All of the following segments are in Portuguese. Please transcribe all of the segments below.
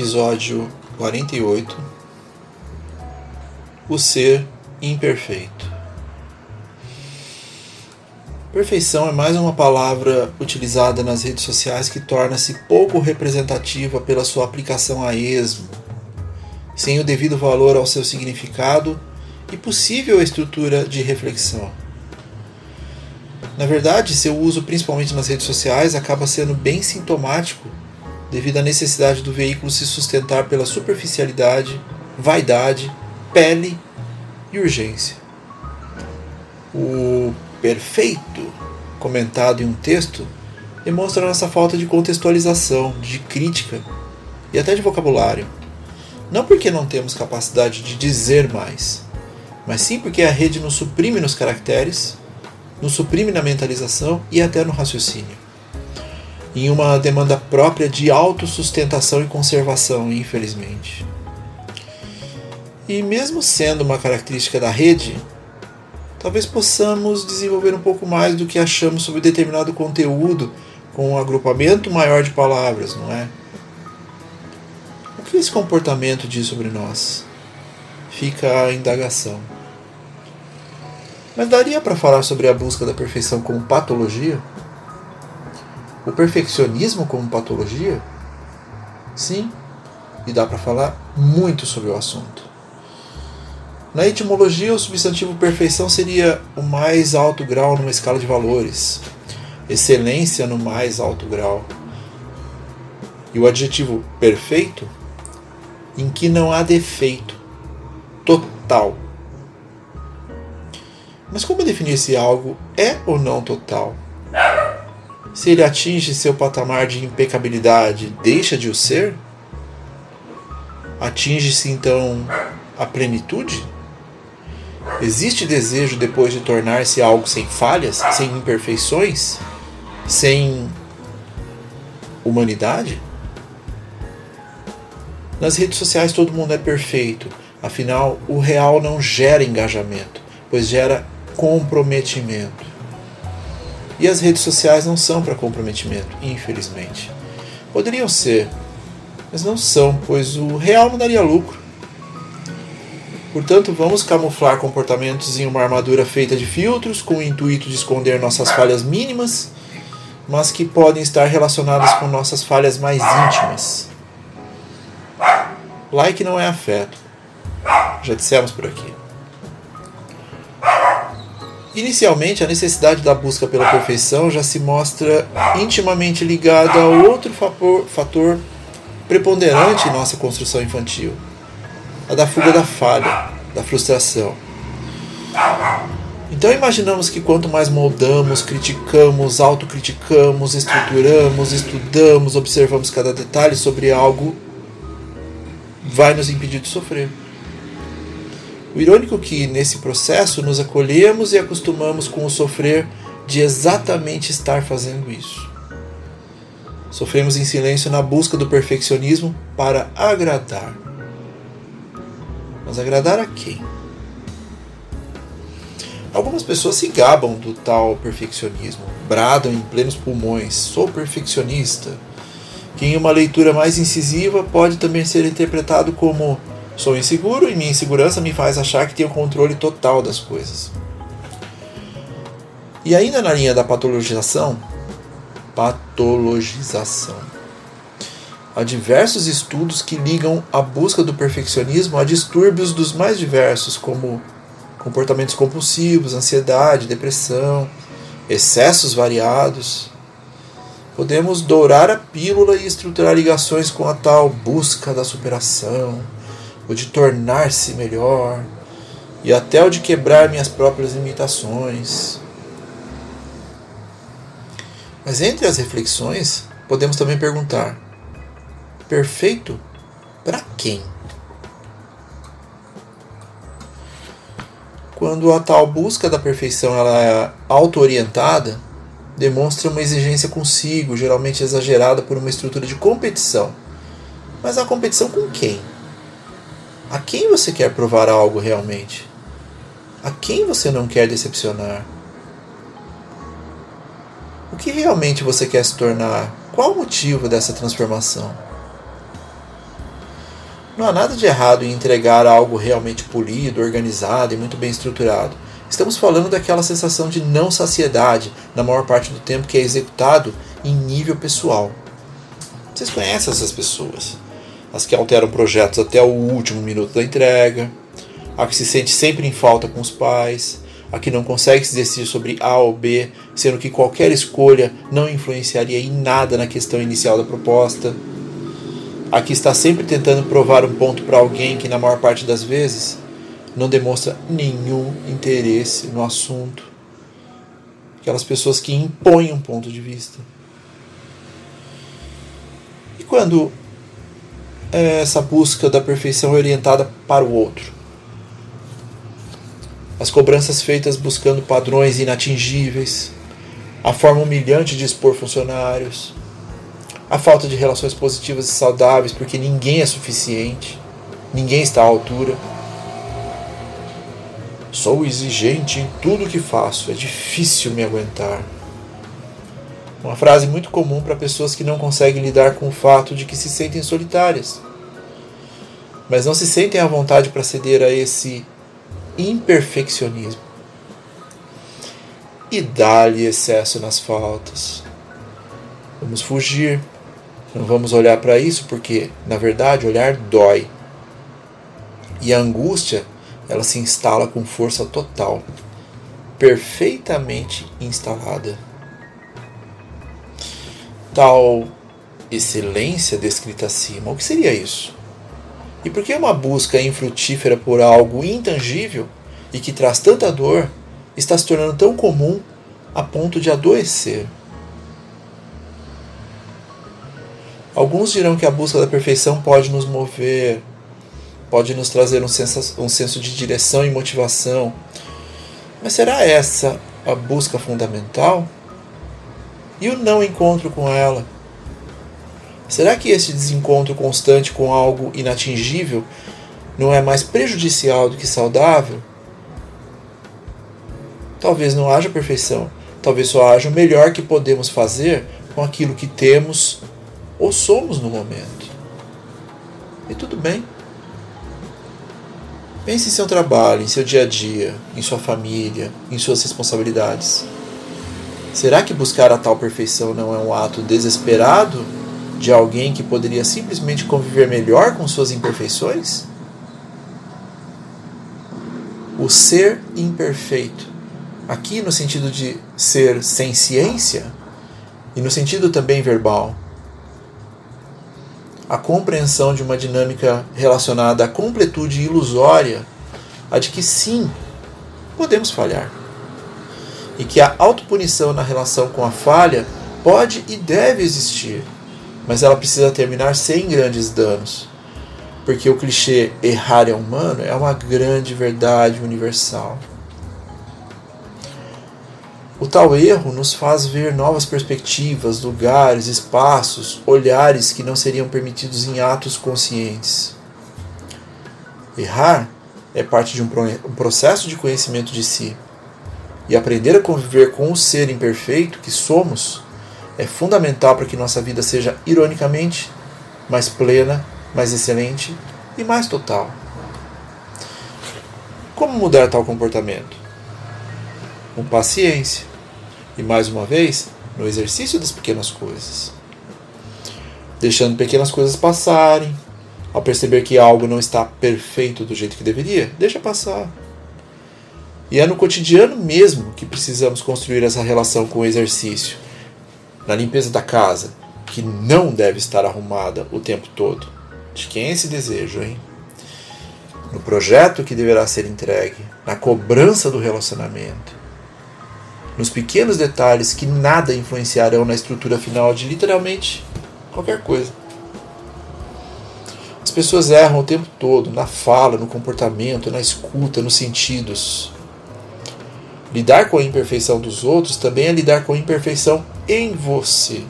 Episódio 48 O ser imperfeito. Perfeição é mais uma palavra utilizada nas redes sociais que torna-se pouco representativa pela sua aplicação a esmo, sem o devido valor ao seu significado e possível estrutura de reflexão. Na verdade, seu uso principalmente nas redes sociais acaba sendo bem sintomático devido à necessidade do veículo se sustentar pela superficialidade, vaidade, pele e urgência. O perfeito comentado em um texto demonstra nossa falta de contextualização, de crítica e até de vocabulário. Não porque não temos capacidade de dizer mais, mas sim porque a rede nos suprime nos caracteres, nos suprime na mentalização e até no raciocínio em uma demanda própria de autossustentação e conservação, infelizmente. E mesmo sendo uma característica da rede, talvez possamos desenvolver um pouco mais do que achamos sobre determinado conteúdo com um agrupamento maior de palavras, não é? O que esse comportamento diz sobre nós? Fica a indagação. Mas daria para falar sobre a busca da perfeição como patologia? O perfeccionismo como patologia? Sim, e dá para falar muito sobre o assunto. Na etimologia, o substantivo perfeição seria o mais alto grau numa escala de valores, excelência no mais alto grau. E o adjetivo perfeito, em que não há defeito, total. Mas como definir se algo é ou não total? Se ele atinge seu patamar de impecabilidade, deixa de o ser? Atinge-se então a plenitude? Existe desejo depois de tornar-se algo sem falhas, sem imperfeições, sem humanidade? Nas redes sociais todo mundo é perfeito, afinal o real não gera engajamento, pois gera comprometimento. E as redes sociais não são para comprometimento, infelizmente. Poderiam ser, mas não são, pois o real não daria lucro. Portanto, vamos camuflar comportamentos em uma armadura feita de filtros com o intuito de esconder nossas falhas mínimas, mas que podem estar relacionadas com nossas falhas mais íntimas. Like não é afeto. Já dissemos por aqui. Inicialmente, a necessidade da busca pela perfeição já se mostra intimamente ligada a outro fator, fator preponderante em nossa construção infantil: a da fuga da falha, da frustração. Então imaginamos que quanto mais moldamos, criticamos, autocriticamos, estruturamos, estudamos, observamos cada detalhe sobre algo, vai nos impedir de sofrer. O irônico é que nesse processo nos acolhemos e acostumamos com o sofrer de exatamente estar fazendo isso. Sofremos em silêncio na busca do perfeccionismo para agradar. Mas agradar a quem? Algumas pessoas se gabam do tal perfeccionismo, bradam em plenos pulmões: sou perfeccionista. Que em uma leitura mais incisiva pode também ser interpretado como Sou inseguro e minha insegurança me faz achar que tenho controle total das coisas. E ainda na linha da patologização, patologização. Há diversos estudos que ligam a busca do perfeccionismo a distúrbios dos mais diversos, como comportamentos compulsivos, ansiedade, depressão, excessos variados. Podemos dourar a pílula e estruturar ligações com a tal busca da superação, o de tornar-se melhor e até o de quebrar minhas próprias limitações. Mas entre as reflexões, podemos também perguntar: perfeito para quem? Quando a tal busca da perfeição ela é auto-orientada, demonstra uma exigência consigo, geralmente exagerada por uma estrutura de competição. Mas a competição com quem? A quem você quer provar algo realmente? A quem você não quer decepcionar? O que realmente você quer se tornar? Qual o motivo dessa transformação? Não há nada de errado em entregar algo realmente polido, organizado e muito bem estruturado. Estamos falando daquela sensação de não saciedade na maior parte do tempo que é executado em nível pessoal. Vocês conhecem essas pessoas? As que alteram projetos até o último minuto da entrega, a que se sente sempre em falta com os pais, a que não consegue se decidir sobre A ou B, sendo que qualquer escolha não influenciaria em nada na questão inicial da proposta Aqui está sempre tentando provar um ponto para alguém que, na maior parte das vezes, não demonstra nenhum interesse no assunto. Aquelas pessoas que impõem um ponto de vista. E quando essa busca da perfeição é orientada para o outro? As cobranças feitas buscando padrões inatingíveis, a forma humilhante de expor funcionários, a falta de relações positivas e saudáveis, porque ninguém é suficiente, ninguém está à altura. Sou exigente em tudo que faço, é difícil me aguentar. Uma frase muito comum para pessoas que não conseguem lidar com o fato de que se sentem solitárias, mas não se sentem à vontade para ceder a esse imperfeccionismo e dá-lhe excesso nas faltas. Vamos fugir não vamos olhar para isso porque, na verdade, olhar dói. E a angústia, ela se instala com força total, perfeitamente instalada. Tal excelência descrita acima, o que seria isso? E por que uma busca infrutífera por algo intangível e que traz tanta dor está se tornando tão comum a ponto de adoecer? Alguns dirão que a busca da perfeição pode nos mover, pode nos trazer um senso, um senso de direção e motivação. Mas será essa a busca fundamental? E o não encontro com ela? Será que esse desencontro constante com algo inatingível não é mais prejudicial do que saudável? Talvez não haja perfeição, talvez só haja o melhor que podemos fazer com aquilo que temos ou somos no momento. E tudo bem. Pense em seu trabalho, em seu dia a dia, em sua família, em suas responsabilidades. Será que buscar a tal perfeição não é um ato desesperado de alguém que poderia simplesmente conviver melhor com suas imperfeições? O ser imperfeito, aqui no sentido de ser sem ciência e no sentido também verbal, a compreensão de uma dinâmica relacionada à completude ilusória, a de que sim, podemos falhar. E que a autopunição na relação com a falha pode e deve existir, mas ela precisa terminar sem grandes danos. Porque o clichê errar é humano é uma grande verdade universal. O tal erro nos faz ver novas perspectivas, lugares, espaços, olhares que não seriam permitidos em atos conscientes. Errar é parte de um processo de conhecimento de si. E aprender a conviver com o ser imperfeito que somos é fundamental para que nossa vida seja, ironicamente, mais plena, mais excelente e mais total. Como mudar tal comportamento? Com paciência e mais uma vez, no exercício das pequenas coisas. Deixando pequenas coisas passarem. Ao perceber que algo não está perfeito do jeito que deveria, deixa passar. E é no cotidiano mesmo que precisamos construir essa relação com o exercício. Na limpeza da casa, que não deve estar arrumada o tempo todo. De quem é esse desejo, hein? No projeto que deverá ser entregue, na cobrança do relacionamento nos pequenos detalhes que nada influenciarão na estrutura final de literalmente qualquer coisa. As pessoas erram o tempo todo, na fala, no comportamento, na escuta, nos sentidos. Lidar com a imperfeição dos outros também é lidar com a imperfeição em você.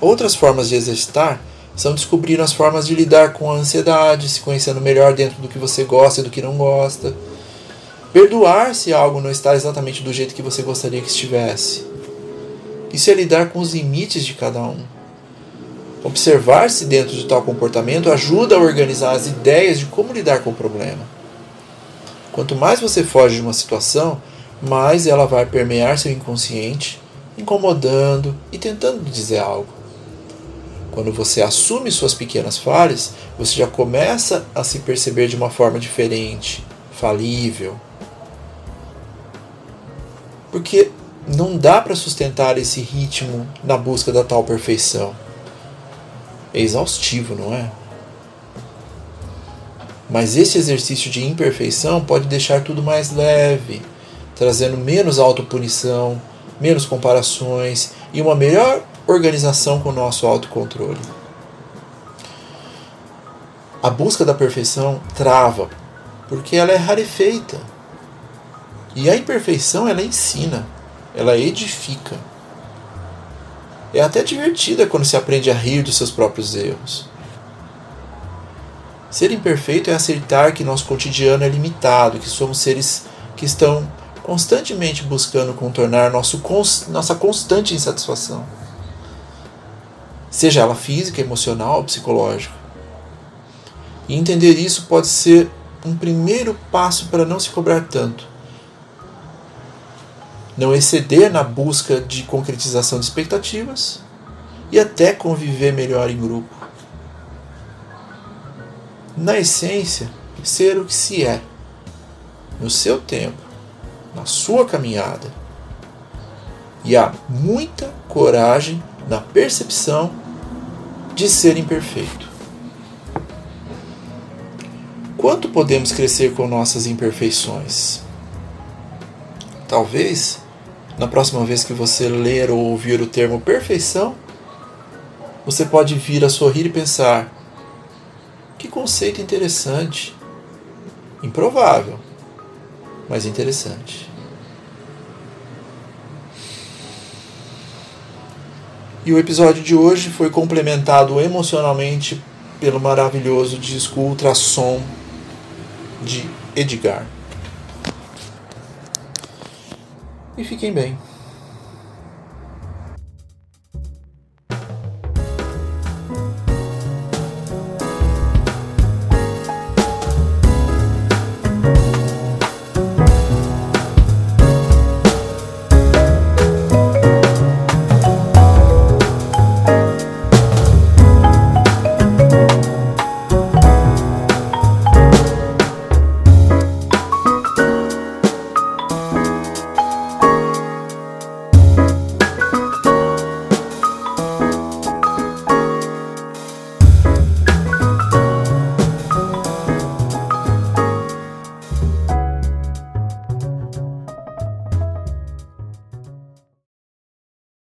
Outras formas de exercitar são descobrir as formas de lidar com a ansiedade, se conhecendo melhor dentro do que você gosta e do que não gosta. Perdoar se algo não está exatamente do jeito que você gostaria que estivesse. Isso é lidar com os limites de cada um. Observar-se dentro de tal comportamento ajuda a organizar as ideias de como lidar com o problema. Quanto mais você foge de uma situação, mais ela vai permear seu inconsciente, incomodando e tentando dizer algo. Quando você assume suas pequenas falhas, você já começa a se perceber de uma forma diferente, falível. Porque não dá para sustentar esse ritmo na busca da tal perfeição. É exaustivo, não é? Mas esse exercício de imperfeição pode deixar tudo mais leve, trazendo menos autopunição, menos comparações e uma melhor organização com o nosso autocontrole. A busca da perfeição trava, porque ela é rarefeita. E a imperfeição ela ensina, ela edifica. É até divertida quando se aprende a rir dos seus próprios erros. Ser imperfeito é aceitar que nosso cotidiano é limitado, que somos seres que estão constantemente buscando contornar nosso, nossa constante insatisfação seja ela física, emocional ou psicológica. E entender isso pode ser um primeiro passo para não se cobrar tanto. Não exceder na busca de concretização de expectativas e até conviver melhor em grupo. Na essência, ser o que se é, no seu tempo, na sua caminhada. E há muita coragem na percepção de ser imperfeito. Quanto podemos crescer com nossas imperfeições? Talvez, na próxima vez que você ler ou ouvir o termo perfeição, você pode vir a sorrir e pensar: que conceito interessante. Improvável, mas interessante. E o episódio de hoje foi complementado emocionalmente pelo maravilhoso disco Ultrassom de Edgar. E fiquem bem.